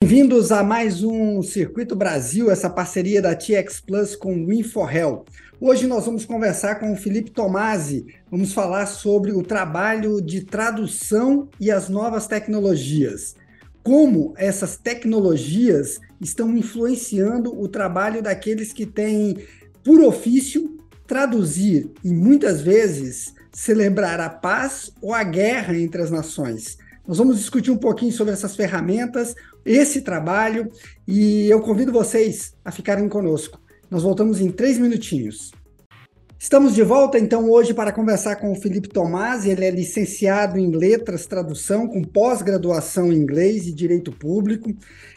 Bem-vindos a mais um Circuito Brasil, essa parceria da TX Plus com o InfoHel. Hoje nós vamos conversar com o Felipe Tomasi, vamos falar sobre o trabalho de tradução e as novas tecnologias. Como essas tecnologias estão influenciando o trabalho daqueles que têm por ofício traduzir e muitas vezes celebrar a paz ou a guerra entre as nações. Nós vamos discutir um pouquinho sobre essas ferramentas, esse trabalho, e eu convido vocês a ficarem conosco. Nós voltamos em três minutinhos. Estamos de volta, então, hoje para conversar com o Felipe Tomás. Ele é licenciado em Letras, Tradução, com pós-graduação em Inglês e Direito Público,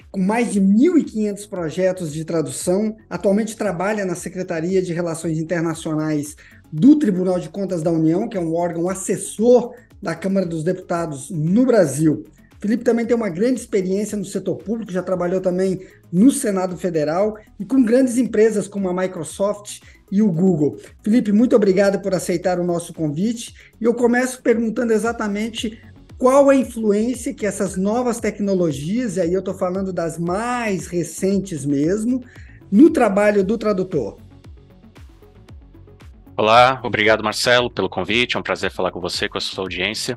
com mais de 1.500 projetos de tradução. Atualmente trabalha na Secretaria de Relações Internacionais do Tribunal de Contas da União, que é um órgão assessor da Câmara dos Deputados no Brasil. Felipe também tem uma grande experiência no setor público, já trabalhou também no Senado Federal e com grandes empresas como a Microsoft e o Google. Felipe, muito obrigado por aceitar o nosso convite. E eu começo perguntando exatamente qual a influência que essas novas tecnologias, e aí eu estou falando das mais recentes mesmo, no trabalho do tradutor. Olá, obrigado Marcelo pelo convite, é um prazer falar com você, com a sua audiência.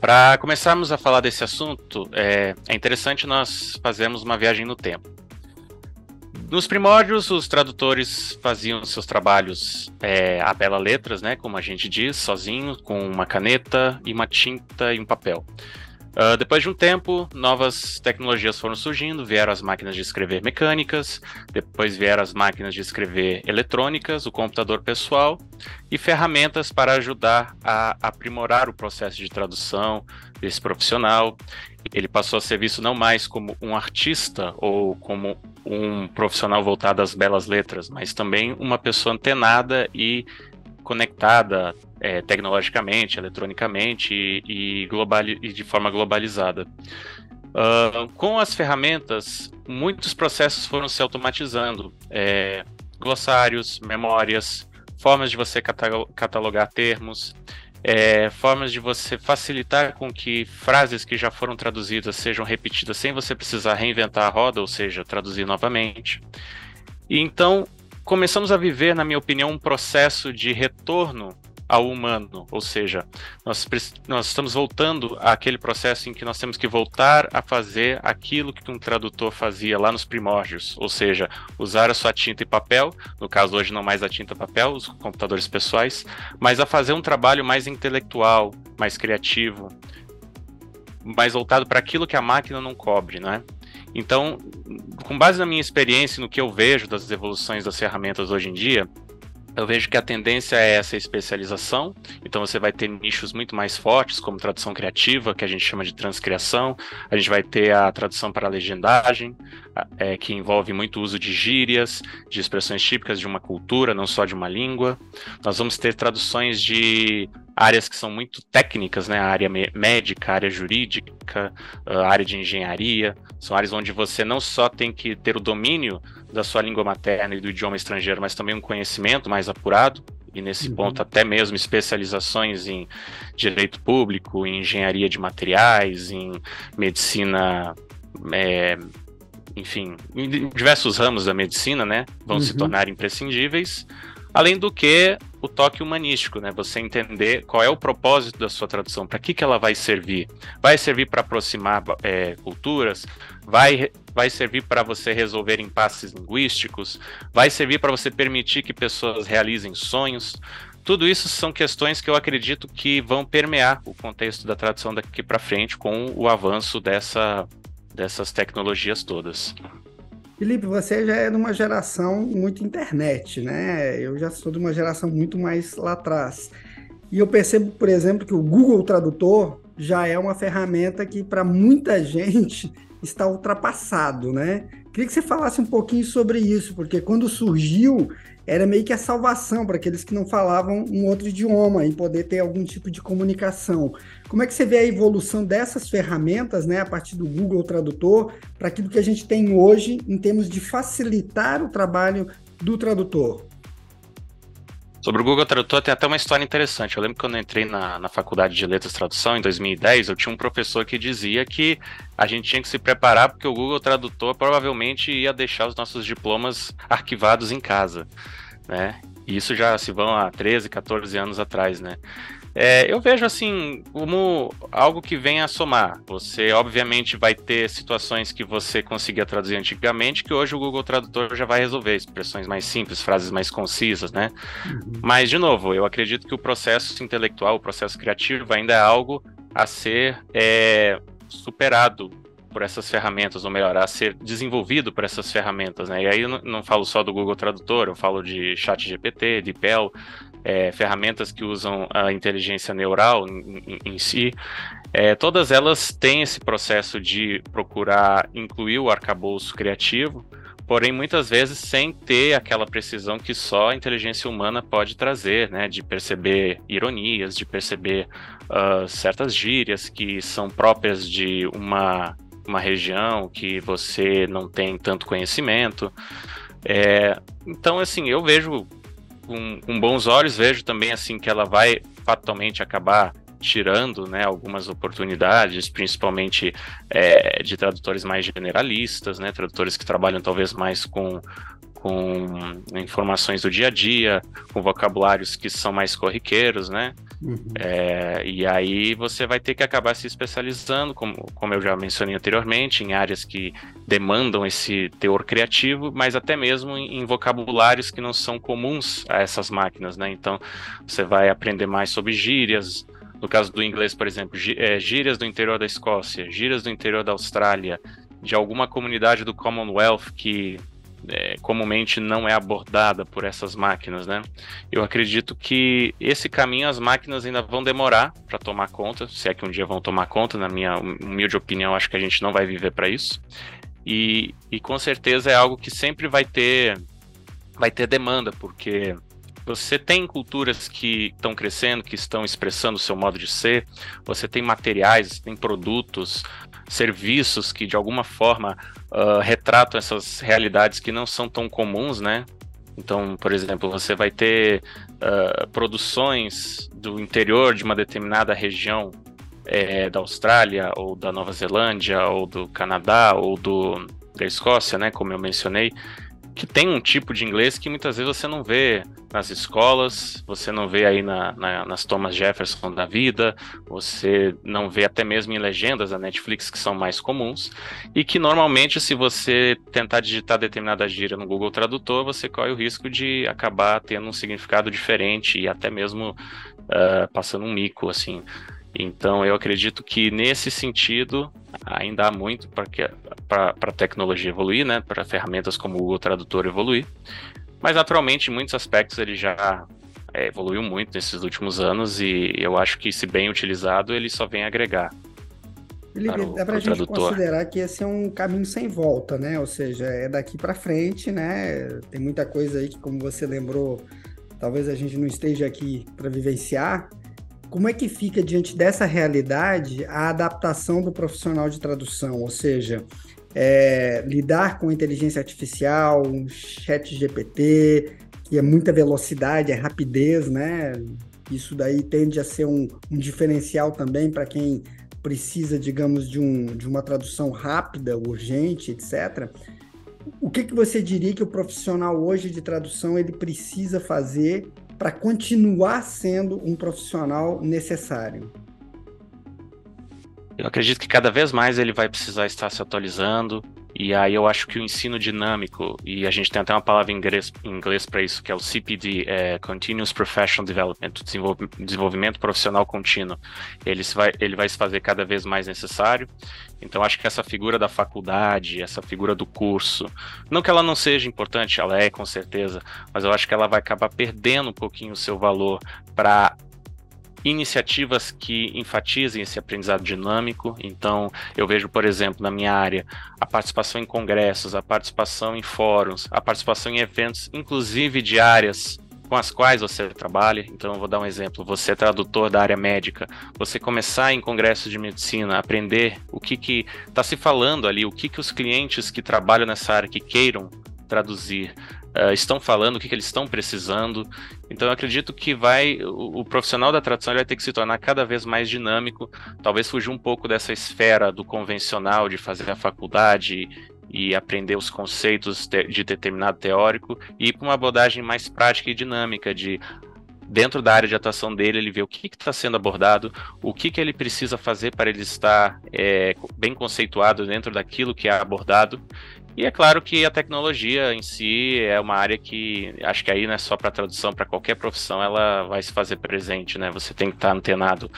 Para começarmos a falar desse assunto, é, é, interessante nós fazermos uma viagem no tempo. Nos primórdios, os tradutores faziam seus trabalhos é, a bela letras, né, como a gente diz, sozinhos, com uma caneta e uma tinta e um papel. Uh, depois de um tempo, novas tecnologias foram surgindo, vieram as máquinas de escrever mecânicas, depois vieram as máquinas de escrever eletrônicas, o computador pessoal e ferramentas para ajudar a aprimorar o processo de tradução desse profissional. Ele passou a ser visto não mais como um artista ou como um profissional voltado às belas letras, mas também uma pessoa antenada e conectada é, tecnologicamente, eletronicamente e, e, global, e de forma globalizada. Uh, com as ferramentas, muitos processos foram se automatizando. É, glossários, memórias, formas de você catalogar termos, é, formas de você facilitar com que frases que já foram traduzidas sejam repetidas sem você precisar reinventar a roda, ou seja, traduzir novamente. E então começamos a viver, na minha opinião, um processo de retorno ao humano, ou seja, nós, nós estamos voltando àquele processo em que nós temos que voltar a fazer aquilo que um tradutor fazia lá nos primórdios, ou seja, usar a sua tinta e papel, no caso hoje não mais a tinta e papel, os computadores pessoais, mas a fazer um trabalho mais intelectual, mais criativo, mais voltado para aquilo que a máquina não cobre, né? Então, com base na minha experiência e no que eu vejo das evoluções das ferramentas hoje em dia, eu vejo que a tendência é essa especialização, então você vai ter nichos muito mais fortes, como tradução criativa, que a gente chama de transcriação, a gente vai ter a tradução para legendagem, é, que envolve muito uso de gírias, de expressões típicas de uma cultura, não só de uma língua. Nós vamos ter traduções de áreas que são muito técnicas, né? A área médica, a área jurídica, a área de engenharia. São áreas onde você não só tem que ter o domínio da sua língua materna e do idioma estrangeiro, mas também um conhecimento mais apurado. E nesse uhum. ponto, até mesmo especializações em direito público, em engenharia de materiais, em medicina é, enfim, em diversos ramos da medicina, né, vão uhum. se tornar imprescindíveis. Além do que o toque humanístico, né? Você entender qual é o propósito da sua tradução, para que, que ela vai servir. Vai servir para aproximar é, culturas, vai, vai servir para você resolver impasses linguísticos, vai servir para você permitir que pessoas realizem sonhos. Tudo isso são questões que eu acredito que vão permear o contexto da tradução daqui para frente com o avanço dessa, dessas tecnologias todas. Felipe, você já é de uma geração muito internet, né? Eu já sou de uma geração muito mais lá atrás. E eu percebo, por exemplo, que o Google Tradutor já é uma ferramenta que para muita gente está ultrapassado, né? Queria que você falasse um pouquinho sobre isso, porque quando surgiu, era meio que a salvação para aqueles que não falavam um outro idioma e poder ter algum tipo de comunicação. Como é que você vê a evolução dessas ferramentas, né, a partir do Google Tradutor, para aquilo que a gente tem hoje em termos de facilitar o trabalho do tradutor? Sobre o Google Tradutor tem até uma história interessante. Eu lembro que quando eu entrei na, na faculdade de Letras e Tradução, em 2010, eu tinha um professor que dizia que a gente tinha que se preparar porque o Google Tradutor provavelmente ia deixar os nossos diplomas arquivados em casa, né? E isso já se vão há 13, 14 anos atrás, né? É, eu vejo assim como algo que vem a somar. Você obviamente vai ter situações que você conseguia traduzir antigamente, que hoje o Google Tradutor já vai resolver, expressões mais simples, frases mais concisas, né? Uhum. Mas, de novo, eu acredito que o processo intelectual, o processo criativo ainda é algo a ser é, superado por essas ferramentas, ou melhor, a ser desenvolvido por essas ferramentas, né? E aí eu não, falo só do Google Tradutor, eu falo de ChatGPT, de Pell, é, ferramentas que usam a inteligência neural em, em si, é, todas elas têm esse processo de procurar incluir o arcabouço criativo, porém muitas vezes sem ter aquela precisão que só a inteligência humana pode trazer, né, de perceber ironias, de perceber uh, certas gírias que são próprias de uma, uma região que você não tem tanto conhecimento. É, então, assim, eu vejo com, com bons olhos, vejo também assim que ela vai fatalmente acabar tirando né, algumas oportunidades, principalmente é, de tradutores mais generalistas, né, tradutores que trabalham talvez mais com, com informações do dia a dia, com vocabulários que são mais corriqueiros, né? Uhum. É, e aí você vai ter que acabar se especializando, como, como eu já mencionei anteriormente, em áreas que demandam esse teor criativo, mas até mesmo em, em vocabulários que não são comuns a essas máquinas, né? Então você vai aprender mais sobre gírias, no caso do inglês, por exemplo, é, gírias do interior da Escócia, gírias do interior da Austrália, de alguma comunidade do Commonwealth que é, comumente não é abordada por essas máquinas, né? Eu acredito que esse caminho as máquinas ainda vão demorar para tomar conta, se é que um dia vão tomar conta, na minha humilde opinião, acho que a gente não vai viver para isso. E, e com certeza é algo que sempre vai ter vai ter demanda, porque você tem culturas que estão crescendo, que estão expressando o seu modo de ser, você tem materiais, tem produtos, serviços que de alguma forma uh, retratam essas realidades que não são tão comuns, né? Então, por exemplo, você vai ter uh, produções do interior de uma determinada região é, da Austrália, ou da Nova Zelândia, ou do Canadá, ou do, da Escócia, né? Como eu mencionei, que tem um tipo de inglês que muitas vezes você não vê nas escolas, você não vê aí na, na, nas Thomas Jefferson da vida, você não vê até mesmo em legendas da Netflix que são mais comuns, e que normalmente se você tentar digitar determinada gíria no Google Tradutor, você corre o risco de acabar tendo um significado diferente e até mesmo uh, passando um mico, assim. Então, eu acredito que nesse sentido ainda há muito para a tecnologia evoluir, né? Para ferramentas como o Google Tradutor evoluir. Mas, naturalmente, em muitos aspectos ele já é, evoluiu muito nesses últimos anos e eu acho que, se bem utilizado, ele só vem agregar. Felipe, dá para a gente tradutor. considerar que esse é um caminho sem volta, né? Ou seja, é daqui para frente, né? Tem muita coisa aí que, como você lembrou, talvez a gente não esteja aqui para vivenciar, como é que fica diante dessa realidade a adaptação do profissional de tradução? Ou seja, é, lidar com inteligência artificial, um chat GPT, que é muita velocidade, é rapidez, né? Isso daí tende a ser um, um diferencial também para quem precisa, digamos, de, um, de uma tradução rápida, urgente, etc. O que, que você diria que o profissional hoje de tradução ele precisa fazer para continuar sendo um profissional necessário? Eu acredito que cada vez mais ele vai precisar estar se atualizando, e aí eu acho que o ensino dinâmico, e a gente tem até uma palavra em inglês, para isso, que é o CPD, é Continuous Professional Development, desenvolvimento profissional contínuo. Ele, vai, ele vai se fazer cada vez mais necessário. Então acho que essa figura da faculdade, essa figura do curso, não que ela não seja importante, ela é com certeza, mas eu acho que ela vai acabar perdendo um pouquinho o seu valor para iniciativas que enfatizem esse aprendizado dinâmico. Então, eu vejo, por exemplo, na minha área, a participação em congressos, a participação em fóruns, a participação em eventos, inclusive de áreas com as quais você trabalha. Então, eu vou dar um exemplo. Você é tradutor da área médica, você começar em congressos de medicina, aprender o que está se falando ali, o que, que os clientes que trabalham nessa área que queiram traduzir uh, estão falando, o que, que, eles estão precisando. Então eu acredito que vai o, o, profissional da tradução vai ter que se tornar cada vez mais dinâmico, talvez fugir um pouco dessa esfera do convencional de fazer a faculdade e aprender os conceitos de determinado teórico e ir para uma abordagem mais prática e dinâmica de dentro da área de atuação dele, ele vê o que está sendo abordado, o que, que ele precisa fazer para ele estar é, bem conceituado dentro daquilo que é abordado. E é claro que a tecnologia em si é uma área que acho que aí não é só para tradução, para qualquer profissão ela vai se fazer presente, né? Você tem que estar antenado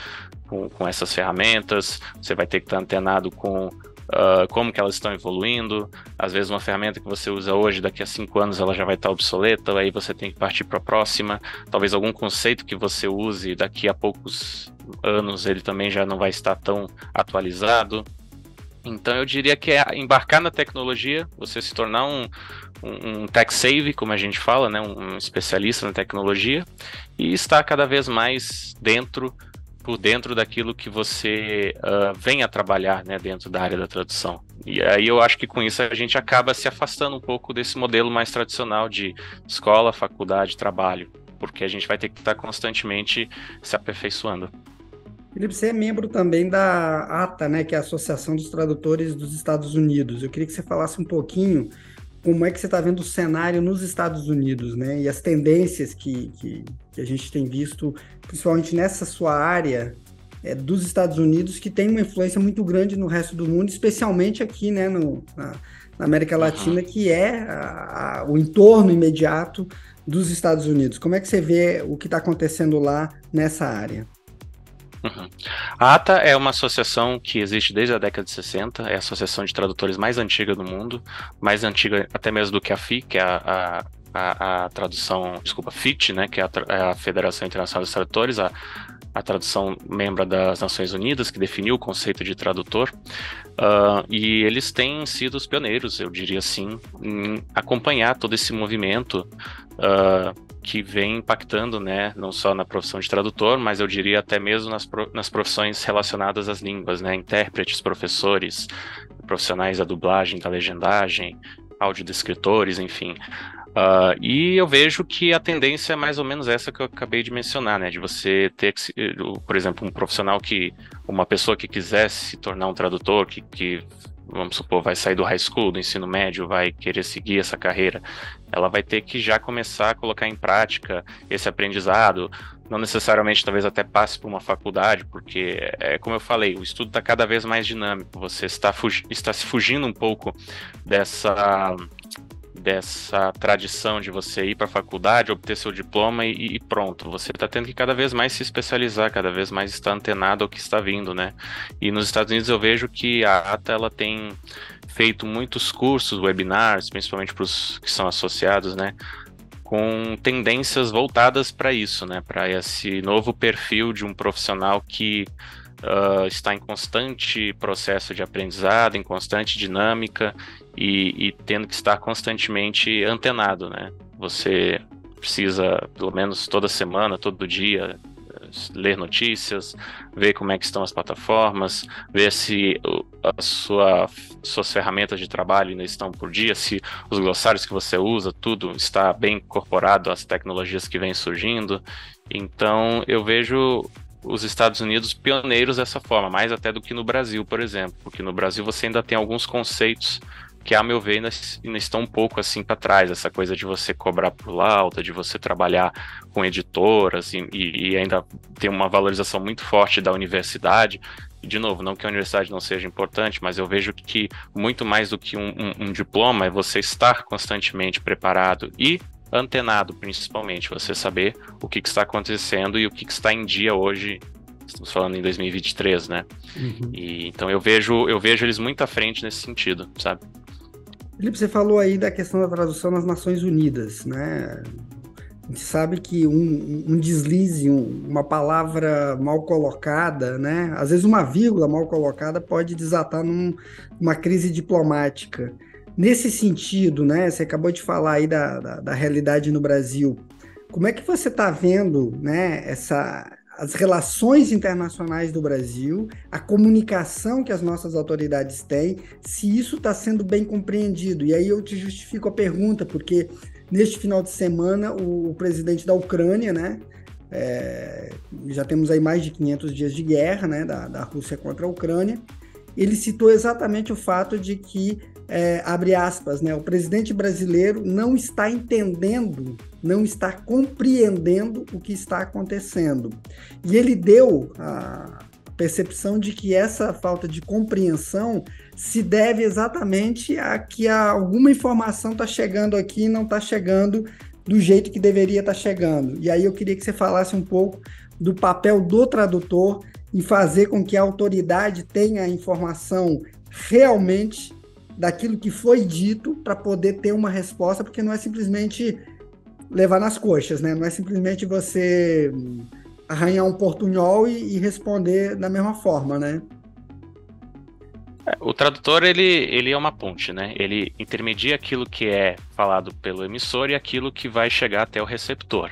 com, com essas ferramentas, você vai ter que estar antenado com uh, como que elas estão evoluindo. Às vezes uma ferramenta que você usa hoje, daqui a cinco anos ela já vai estar obsoleta, aí você tem que partir para a próxima. Talvez algum conceito que você use daqui a poucos anos ele também já não vai estar tão atualizado. Então eu diria que é embarcar na tecnologia, você se tornar um, um, um tech save, como a gente fala, né, um especialista na tecnologia, e estar cada vez mais dentro por dentro daquilo que você uh, vem a trabalhar né, dentro da área da tradução. E aí eu acho que com isso a gente acaba se afastando um pouco desse modelo mais tradicional de escola, faculdade, trabalho, porque a gente vai ter que estar constantemente se aperfeiçoando. Felipe, você é membro também da ATA, né, que é a Associação dos Tradutores dos Estados Unidos. Eu queria que você falasse um pouquinho como é que você está vendo o cenário nos Estados Unidos, né? E as tendências que, que, que a gente tem visto, principalmente nessa sua área é, dos Estados Unidos, que tem uma influência muito grande no resto do mundo, especialmente aqui, né, no, na, na América Latina, que é a, a, o entorno imediato dos Estados Unidos. Como é que você vê o que está acontecendo lá nessa área? Uhum. A ATA é uma associação que existe desde a década de 60, é a associação de tradutores mais antiga do mundo, mais antiga até mesmo do que a FI, que é a, a, a, tradução, desculpa, FIT, né, que é a, é a Federação Internacional dos Tradutores, a, a tradução membro das Nações Unidas, que definiu o conceito de tradutor, uh, e eles têm sido os pioneiros, eu diria assim, em acompanhar todo esse movimento uh, que vem impactando, né, não só na profissão de tradutor, mas eu diria até mesmo nas, nas profissões relacionadas às línguas, né, intérpretes, professores, profissionais da dublagem, da legendagem, audiodescritores, enfim. Uh, e eu vejo que a tendência é mais ou menos essa que eu acabei de mencionar, né? De você ter, por exemplo, um profissional que, uma pessoa que quisesse se tornar um tradutor, que, que vamos supor, vai sair do high school, do ensino médio, vai querer seguir essa carreira, ela vai ter que já começar a colocar em prática esse aprendizado, não necessariamente talvez até passe por uma faculdade, porque é como eu falei, o estudo está cada vez mais dinâmico, você está, está se fugindo um pouco dessa dessa tradição de você ir para a faculdade, obter seu diploma e, e pronto. Você está tendo que cada vez mais se especializar, cada vez mais estar antenado ao que está vindo, né? E nos Estados Unidos eu vejo que a ATA ela tem feito muitos cursos, webinars, principalmente para os que são associados, né? Com tendências voltadas para isso, né? Para esse novo perfil de um profissional que uh, está em constante processo de aprendizado, em constante dinâmica e, e tendo que estar constantemente antenado, né? Você precisa, pelo menos toda semana, todo dia, ler notícias, ver como é que estão as plataformas, ver se a sua, suas ferramentas de trabalho ainda estão por dia, se os glossários que você usa, tudo está bem incorporado às tecnologias que vêm surgindo. Então, eu vejo os Estados Unidos pioneiros dessa forma, mais até do que no Brasil, por exemplo, porque no Brasil você ainda tem alguns conceitos que, a meu ver, ainda, ainda estão um pouco assim para trás, essa coisa de você cobrar por lauda, de você trabalhar com editoras e, e, ainda ter uma valorização muito forte da universidade. De novo, não que a universidade não seja importante, mas eu vejo que muito mais do que um, um, um diploma é você estar constantemente preparado e antenado, principalmente, você saber o que, que está acontecendo e o que, que, está em dia hoje. Estamos falando em 2023, né? Uhum. E, então eu vejo, eu vejo eles muito à frente nesse sentido, sabe? Felipe, você falou aí da questão da tradução nas Nações Unidas, né? A gente sabe que um, um deslize, um, uma palavra mal colocada, né? Às vezes uma vírgula mal colocada pode desatar numa crise diplomática. Nesse sentido, né, você acabou de falar aí da, da, da realidade no Brasil. Como é que você está vendo né, essa, as relações internacionais do Brasil, a comunicação que as nossas autoridades têm, se isso está sendo bem compreendido? E aí eu te justifico a pergunta, porque Neste final de semana, o, o presidente da Ucrânia, né, é, já temos aí mais de 500 dias de guerra, né, da, da Rússia contra a Ucrânia, ele citou exatamente o fato de que, é, abre aspas, né, o presidente brasileiro não está entendendo, não está compreendendo o que está acontecendo. E ele deu a percepção de que essa falta de compreensão se deve exatamente a que alguma informação está chegando aqui e não está chegando do jeito que deveria estar tá chegando. E aí eu queria que você falasse um pouco do papel do tradutor em fazer com que a autoridade tenha a informação realmente daquilo que foi dito para poder ter uma resposta, porque não é simplesmente levar nas coxas, né? Não é simplesmente você arranhar um portunhol e, e responder da mesma forma, né? É, o tradutor ele, ele é uma ponte, né? Ele intermedia aquilo que é falado pelo emissor e aquilo que vai chegar até o receptor.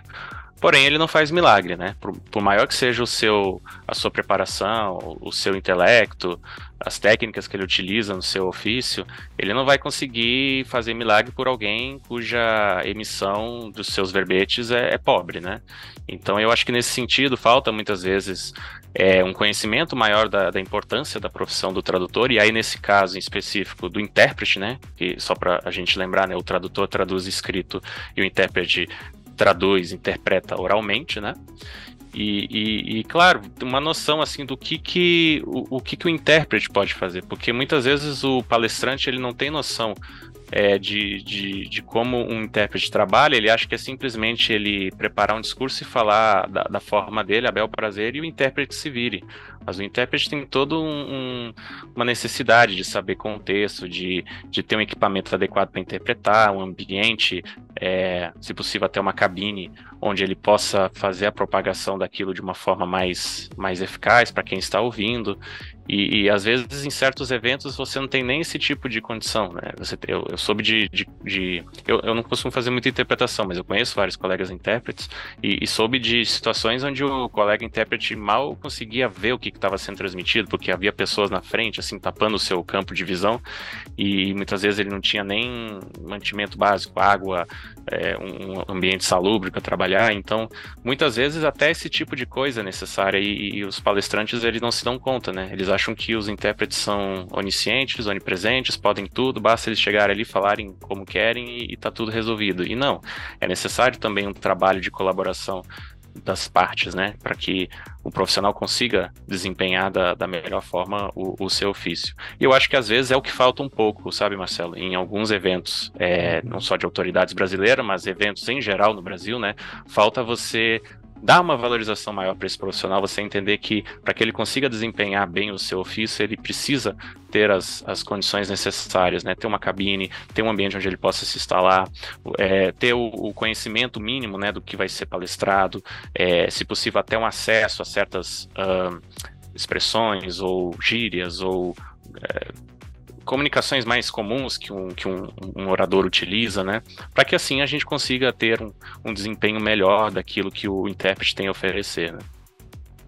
Porém, ele não faz milagre, né? Por, por, maior que seja o seu, a sua preparação, o seu intelecto, as técnicas que ele utiliza no seu ofício, ele não vai conseguir fazer milagre por alguém cuja emissão dos seus verbetes é, é pobre, né? Então, eu acho que nesse sentido falta muitas vezes é, um conhecimento maior da, da, importância da profissão do tradutor, e aí nesse caso em específico do intérprete, né? Que só para a gente lembrar, né? O tradutor traduz escrito e o intérprete traduz, interpreta oralmente, né? E, e, e, claro, uma noção assim do que que o, o que que o intérprete pode fazer, porque muitas vezes o palestrante ele não tem noção é, de, de, de, como um intérprete trabalha, ele acha que é simplesmente ele preparar um discurso e falar da, da forma dele, a bel prazer, e o intérprete se vire. Mas o intérprete tem toda um, um, uma necessidade de saber contexto, de, de ter um equipamento adequado para interpretar, um ambiente, é, se possível até uma cabine onde ele possa fazer a propagação daquilo de uma forma mais, mais eficaz para quem está ouvindo. E, e, às vezes em certos eventos você não tem nem esse tipo de condição, né? Você, eu, eu soube de. de, de eu, eu não costumo fazer muita interpretação, mas eu conheço vários colegas intérpretes e, e soube de situações onde o colega intérprete mal conseguia ver o que estava sendo transmitido, porque havia pessoas na frente, assim, tapando o seu campo de visão, e muitas vezes ele não tinha nem mantimento básico, água, é, um ambiente salubre para trabalhar. Então, muitas vezes até esse tipo de coisa é necessária e, e os palestrantes eles não se dão conta, né? Eles acham que os intérpretes são oniscientes, onipresentes, podem tudo, basta eles chegarem ali, falarem como querem e, está tudo resolvido. E não, é necessário também um trabalho de colaboração das partes, né, para que o profissional consiga desempenhar da, da melhor forma o, o, seu ofício. E eu acho que às vezes é o que falta um pouco, sabe, Marcelo, em alguns eventos, é, não só de autoridades brasileiras, mas eventos em geral no Brasil, né, falta você dar uma valorização maior para esse profissional, você entender que para que ele consiga desempenhar bem o seu ofício, ele precisa ter as, as condições necessárias, né? Ter uma cabine, ter um ambiente onde ele possa se instalar, é, ter o, o, conhecimento mínimo, né, do que vai ser palestrado, é, se possível até um acesso a certas uh, expressões ou gírias ou é, comunicações mais comuns que um, que um, um orador utiliza, né? Para que assim a gente consiga ter um, um desempenho melhor daquilo que o intérprete tem a oferecer, né?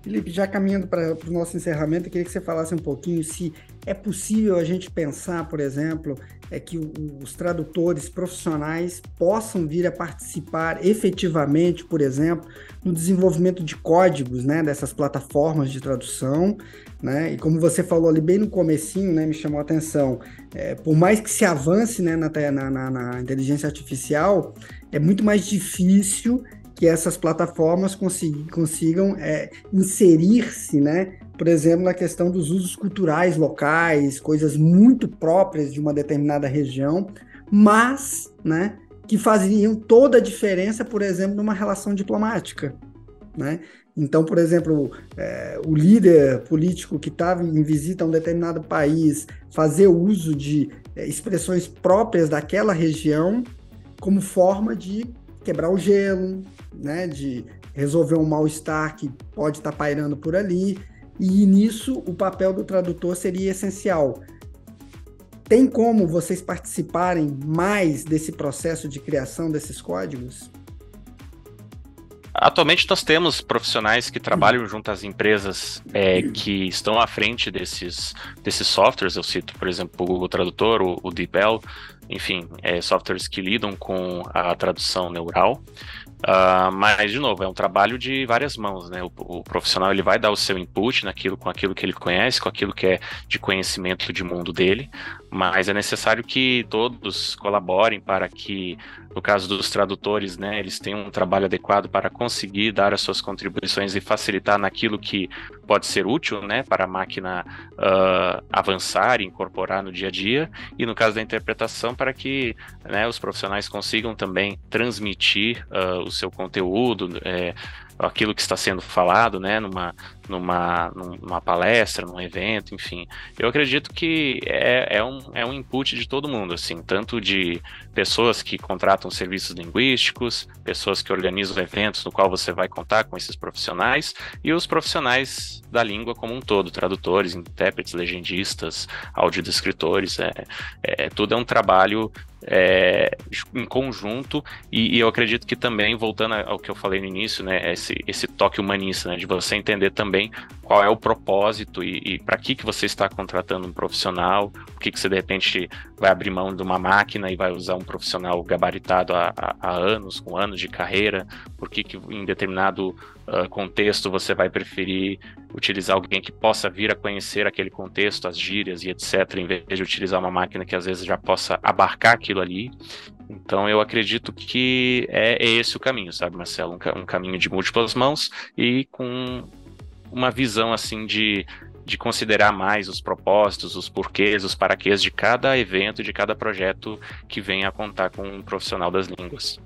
Felipe, já caminhando para o nosso encerramento, eu queria que você falasse um pouquinho se é possível a gente pensar, por exemplo, é que os tradutores profissionais possam vir a participar efetivamente, por exemplo, no desenvolvimento de códigos, né, dessas plataformas de tradução, né? E como você falou ali bem no comecinho, né, me chamou a atenção, é, por mais que se avance, né, na, na, na inteligência artificial, é muito mais difícil que essas plataformas consigam, consigam é, inserir-se, né, por exemplo, na questão dos usos culturais locais, coisas muito próprias de uma determinada região, mas, né, que faziam toda a diferença, por exemplo, numa relação diplomática, né? Então, por exemplo, é, o líder político que estava em visita a um determinado país fazer uso de é, expressões próprias daquela região como forma de quebrar o gelo, né, de resolver um mal-estar que pode estar tá pairando por ali, e nisso o papel do tradutor seria essencial. Tem como vocês participarem mais desse processo de criação desses códigos? Atualmente nós temos profissionais que trabalham junto às empresas é, que estão à frente desses, desses softwares. Eu cito, por exemplo, o Google Tradutor, o, o DeepL, enfim, é, softwares que lidam com a tradução neural. Uh, mas, de novo, é um trabalho de várias mãos, né? O, o, profissional ele vai dar o seu input naquilo, com aquilo que ele conhece, com aquilo que é de conhecimento de mundo dele, mas é necessário que todos colaborem para que, no caso dos tradutores, né, eles tenham um trabalho adequado para conseguir dar as suas contribuições e facilitar naquilo que pode ser útil, né, para a máquina uh, avançar e incorporar no dia a dia, e no caso da interpretação, para que né, os profissionais consigam também transmitir uh, o seu conteúdo, é, aquilo que está sendo falado, né, numa, numa, numa palestra, num evento, enfim. Eu acredito que é, é, um, é um input de todo mundo, assim, tanto de pessoas que contratam serviços linguísticos, pessoas que organizam eventos no qual você vai contar com esses profissionais, e os profissionais da língua como um todo, tradutores, intérpretes, legendistas, audiodescritores, é, é, tudo é um trabalho é, em conjunto e, e, eu acredito que também voltando ao que eu falei no início, né, esse, esse toque humanista, né, de você entender também qual é o propósito e, e para que que você está contratando um profissional, por que que você de repente vai abrir mão de uma máquina e vai usar um profissional gabaritado há, há, há anos, com anos de carreira, por que que em determinado uh, contexto você vai preferir utilizar alguém que possa vir a conhecer aquele contexto, as gírias e etc, em vez de utilizar uma máquina que às vezes já possa abarcar aquilo ali. Então eu acredito que é, é esse o caminho, sabe, Marcelo? Um, um, caminho de múltiplas mãos e com uma visão assim de, de considerar mais os propósitos, os porquês, os paraquês de cada evento, de cada projeto que venha a contar com um profissional das línguas.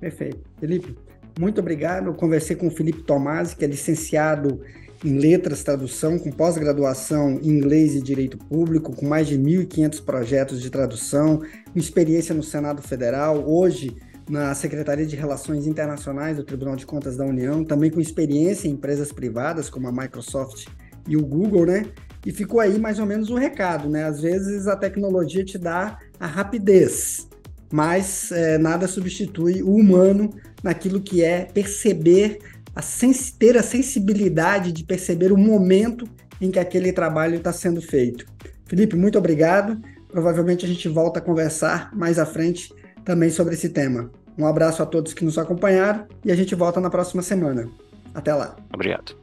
Perfeito. Felipe, muito obrigado. Conversei com o Felipe Tomasi, que é licenciado em Letras, Tradução, com pós-graduação em Inglês e Direito Público, com mais de 1.500 projetos de tradução, com experiência no Senado Federal, hoje na Secretaria de Relações Internacionais do Tribunal de Contas da União, também com experiência em empresas privadas como a Microsoft e o Google, né? E ficou aí mais ou menos o recado, né? Às vezes a tecnologia te dá a rapidez, mas é, nada substitui o humano naquilo que é perceber a ter a sensibilidade de perceber o momento em que aquele trabalho está sendo feito. Felipe, muito obrigado. Provavelmente a gente volta a conversar mais à frente também sobre esse tema. Um abraço a todos que nos acompanharam e a gente volta na próxima semana. Até lá. Obrigado.